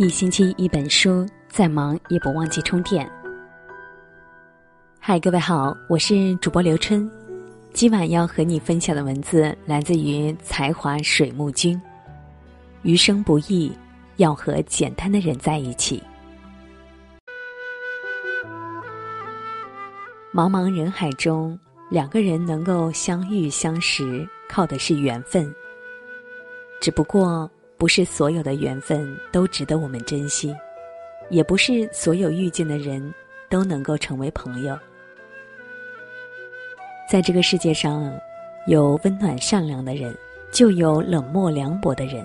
一星期一本书，再忙也不忘记充电。嗨，各位好，我是主播刘春。今晚要和你分享的文字来自于才华水木君。余生不易，要和简单的人在一起。茫茫人海中，两个人能够相遇相识，靠的是缘分。只不过。不是所有的缘分都值得我们珍惜，也不是所有遇见的人都能够成为朋友。在这个世界上，有温暖善良的人，就有冷漠凉薄的人；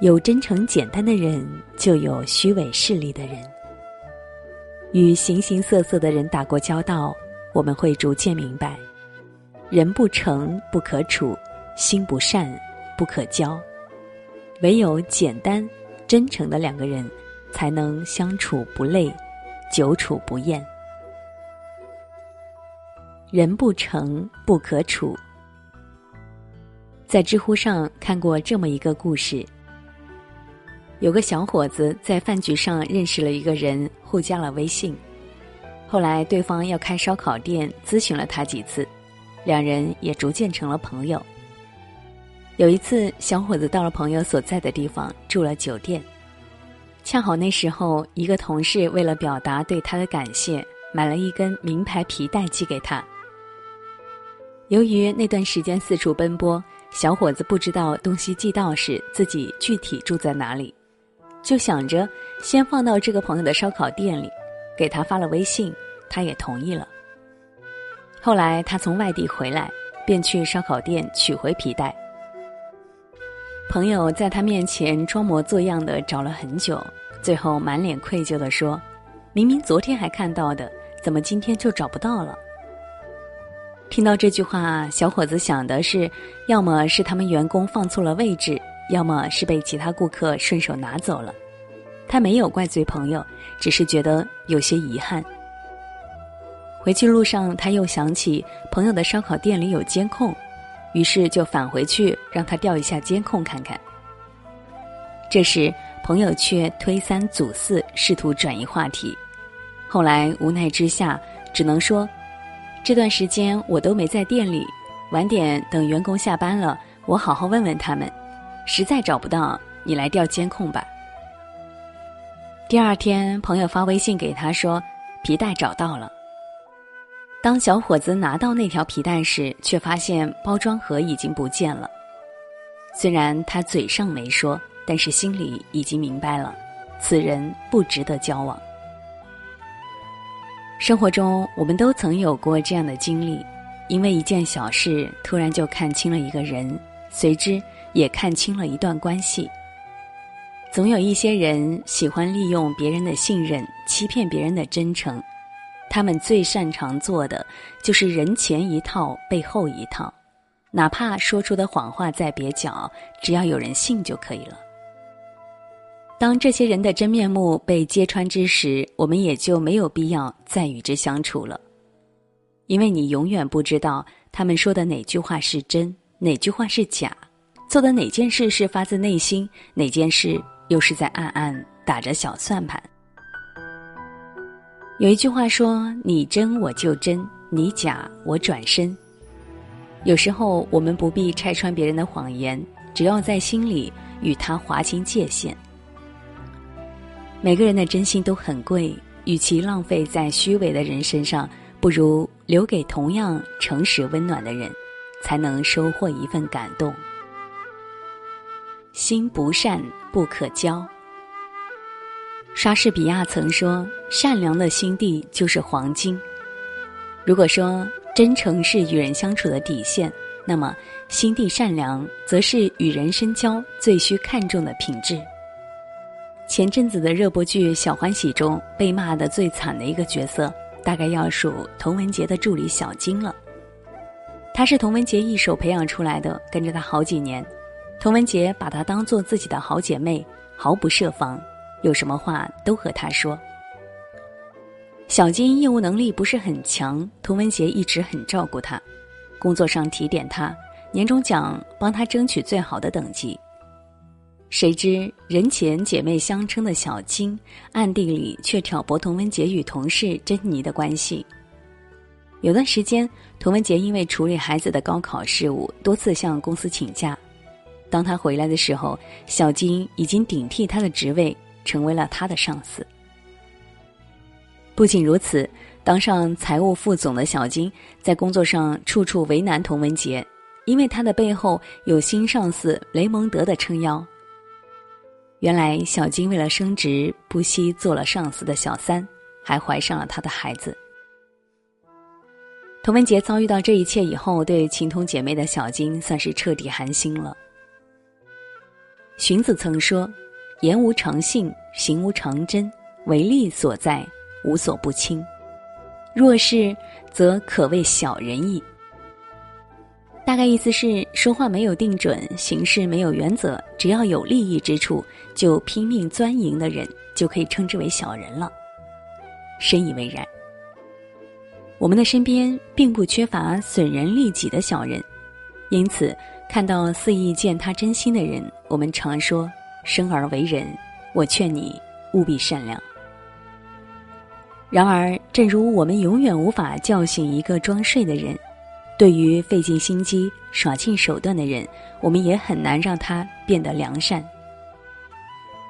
有真诚简单的人，就有虚伪势利的人。与形形色色的人打过交道，我们会逐渐明白：人不诚不可处，心不善不可交。唯有简单、真诚的两个人，才能相处不累，久处不厌。人不成不可处。在知乎上看过这么一个故事：有个小伙子在饭局上认识了一个人，互加了微信。后来对方要开烧烤店，咨询了他几次，两人也逐渐成了朋友。有一次，小伙子到了朋友所在的地方住了酒店，恰好那时候，一个同事为了表达对他的感谢，买了一根名牌皮带寄给他。由于那段时间四处奔波，小伙子不知道东西寄到时自己具体住在哪里，就想着先放到这个朋友的烧烤店里，给他发了微信，他也同意了。后来他从外地回来，便去烧烤店取回皮带。朋友在他面前装模作样的找了很久，最后满脸愧疚的说：“明明昨天还看到的，怎么今天就找不到了？”听到这句话，小伙子想的是，要么是他们员工放错了位置，要么是被其他顾客顺手拿走了。他没有怪罪朋友，只是觉得有些遗憾。回去路上，他又想起朋友的烧烤店里有监控。于是就返回去让他调一下监控看看。这时朋友却推三阻四，试图转移话题。后来无奈之下，只能说：“这段时间我都没在店里，晚点等员工下班了，我好好问问他们。实在找不到，你来调监控吧。”第二天，朋友发微信给他说：“皮带找到了。”当小伙子拿到那条皮带时，却发现包装盒已经不见了。虽然他嘴上没说，但是心里已经明白了，此人不值得交往。生活中，我们都曾有过这样的经历：因为一件小事，突然就看清了一个人，随之也看清了一段关系。总有一些人喜欢利用别人的信任，欺骗别人的真诚。他们最擅长做的就是人前一套，背后一套，哪怕说出的谎话再蹩脚，只要有人信就可以了。当这些人的真面目被揭穿之时，我们也就没有必要再与之相处了，因为你永远不知道他们说的哪句话是真，哪句话是假，做的哪件事是发自内心，哪件事又是在暗暗打着小算盘。有一句话说：“你真我就真，你假我转身。”有时候我们不必拆穿别人的谎言，只要在心里与他划清界限。每个人的真心都很贵，与其浪费在虚伪的人身上，不如留给同样诚实温暖的人，才能收获一份感动。心不善不可交。莎士比亚曾说：“善良的心地就是黄金。”如果说真诚是与人相处的底线，那么心地善良则是与人深交最需看重的品质。前阵子的热播剧《小欢喜》中被骂的最惨的一个角色，大概要数童文洁的助理小金了。她是童文洁一手培养出来的，跟着她好几年，童文洁把她当做自己的好姐妹，毫不设防。有什么话都和他说。小金业务能力不是很强，童文杰一直很照顾他，工作上提点他，年终奖帮他争取最好的等级。谁知人前姐妹相称的小金，暗地里却挑拨童文杰与同事珍妮的关系。有段时间，童文杰因为处理孩子的高考事务，多次向公司请假。当他回来的时候，小金已经顶替他的职位，成为了他的上司。不仅如此，当上财务副总的小金，在工作上处处为难童文杰，因为他的背后有新上司雷蒙德的撑腰。原来，小金为了升职，不惜做了上司的小三，还怀上了他的孩子。童文杰遭遇到这一切以后，对情同姐妹的小金算是彻底寒心了。荀子曾说：“言无常性，行无常真，为利所在，无所不侵。若是，则可谓小人矣。”大概意思是，说话没有定准，行事没有原则，只要有利益之处就拼命钻营的人，就可以称之为小人了。深以为然。我们的身边并不缺乏损人利己的小人，因此看到肆意践踏真心的人，我们常说：“生而为人，我劝你务必善良。”然而，正如我们永远无法叫醒一个装睡的人，对于费尽心机、耍尽手段的人，我们也很难让他变得良善。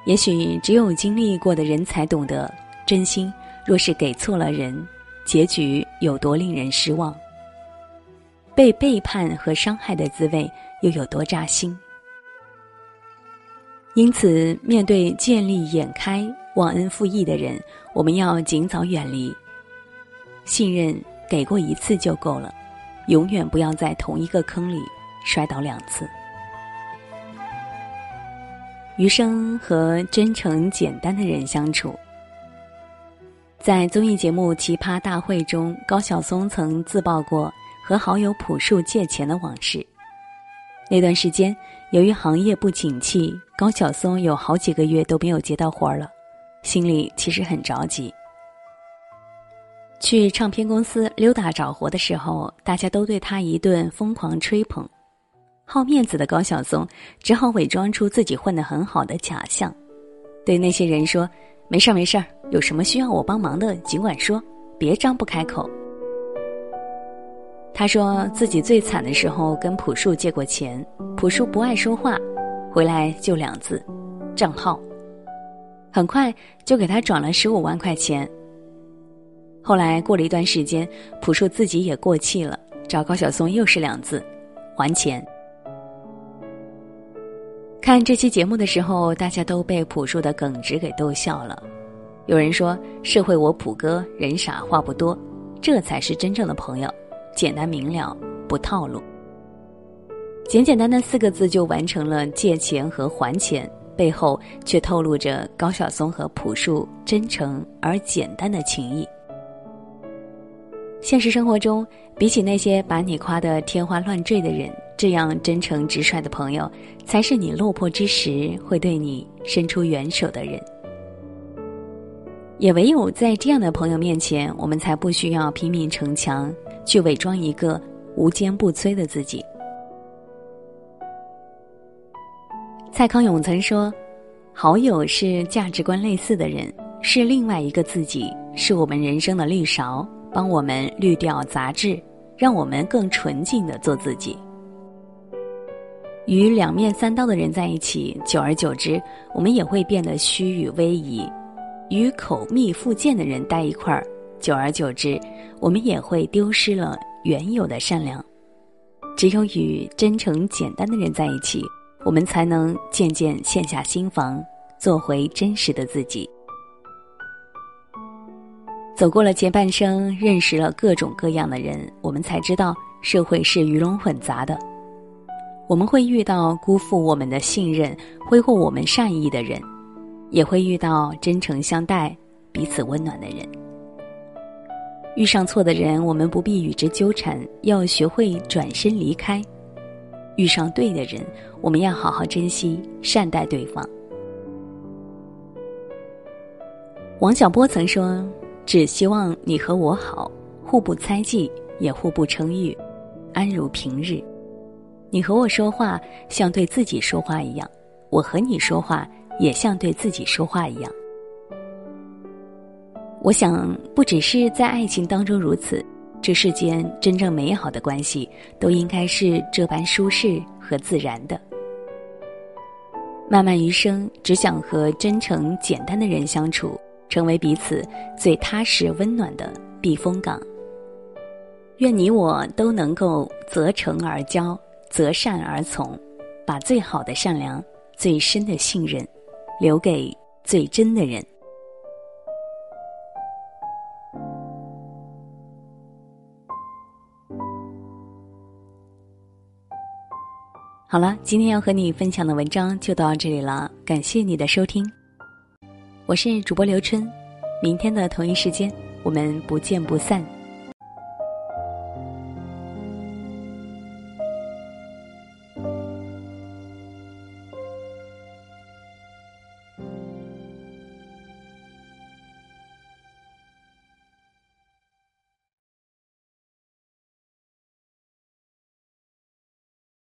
也许只有经历过的人才懂得，真心若是给错了人。结局有多令人失望？被背叛和伤害的滋味又有多扎心？因此，面对见利眼开、忘恩负义的人，我们要尽早远离。信任给过一次就够了，永远不要在同一个坑里摔倒两次。余生和真诚简单的人相处。在综艺节目《奇葩大会》中，高晓松曾自曝过和好友朴树借钱的往事。那段时间，由于行业不景气，高晓松有好几个月都没有接到活儿了，心里其实很着急。去唱片公司溜达找活的时候，大家都对他一顿疯狂吹捧。好面子的高晓松只好伪装出自己混得很好的假象，对那些人说。没事儿，没事儿，有什么需要我帮忙的，尽管说，别张不开口。他说自己最惨的时候跟朴树借过钱，朴树不爱说话，回来就两字：账号。很快就给他转了十五万块钱。后来过了一段时间，朴树自己也过气了，找高晓松又是两字：还钱。看这期节目的时候，大家都被朴树的耿直给逗笑了。有人说：“社会我朴哥人傻话不多，这才是真正的朋友，简单明了，不套路。”简简单单四个字就完成了借钱和还钱，背后却透露着高晓松和朴树真诚而简单的情谊。现实生活中，比起那些把你夸得天花乱坠的人。这样真诚直率的朋友，才是你落魄之时会对你伸出援手的人。也唯有在这样的朋友面前，我们才不需要拼命逞强，去伪装一个无坚不摧的自己。蔡康永曾说：“好友是价值观类似的人，是另外一个自己，是我们人生的绿勺，帮我们滤掉杂质，让我们更纯净的做自己。”与两面三刀的人在一起，久而久之，我们也会变得虚与威仪；与口蜜腹剑的人待一块儿，久而久之，我们也会丢失了原有的善良。只有与真诚简单的人在一起，我们才能渐渐卸下心防，做回真实的自己。走过了前半生，认识了各种各样的人，我们才知道社会是鱼龙混杂的。我们会遇到辜负我们的信任、挥霍我们善意的人，也会遇到真诚相待、彼此温暖的人。遇上错的人，我们不必与之纠缠，要学会转身离开；遇上对的人，我们要好好珍惜、善待对方。王小波曾说：“只希望你和我好，互不猜忌，也互不称誉，安如平日。”你和我说话像对自己说话一样，我和你说话也像对自己说话一样。我想，不只是在爱情当中如此，这世间真正美好的关系都应该是这般舒适和自然的。漫漫余生，只想和真诚简单的人相处，成为彼此最踏实温暖的避风港。愿你我都能够择诚而交，择善而从，把最好的善良、最深的信任，留给最真的人。好了，今天要和你分享的文章就到这里了，感谢你的收听。我是主播刘春，明天的同一时间我们不见不散。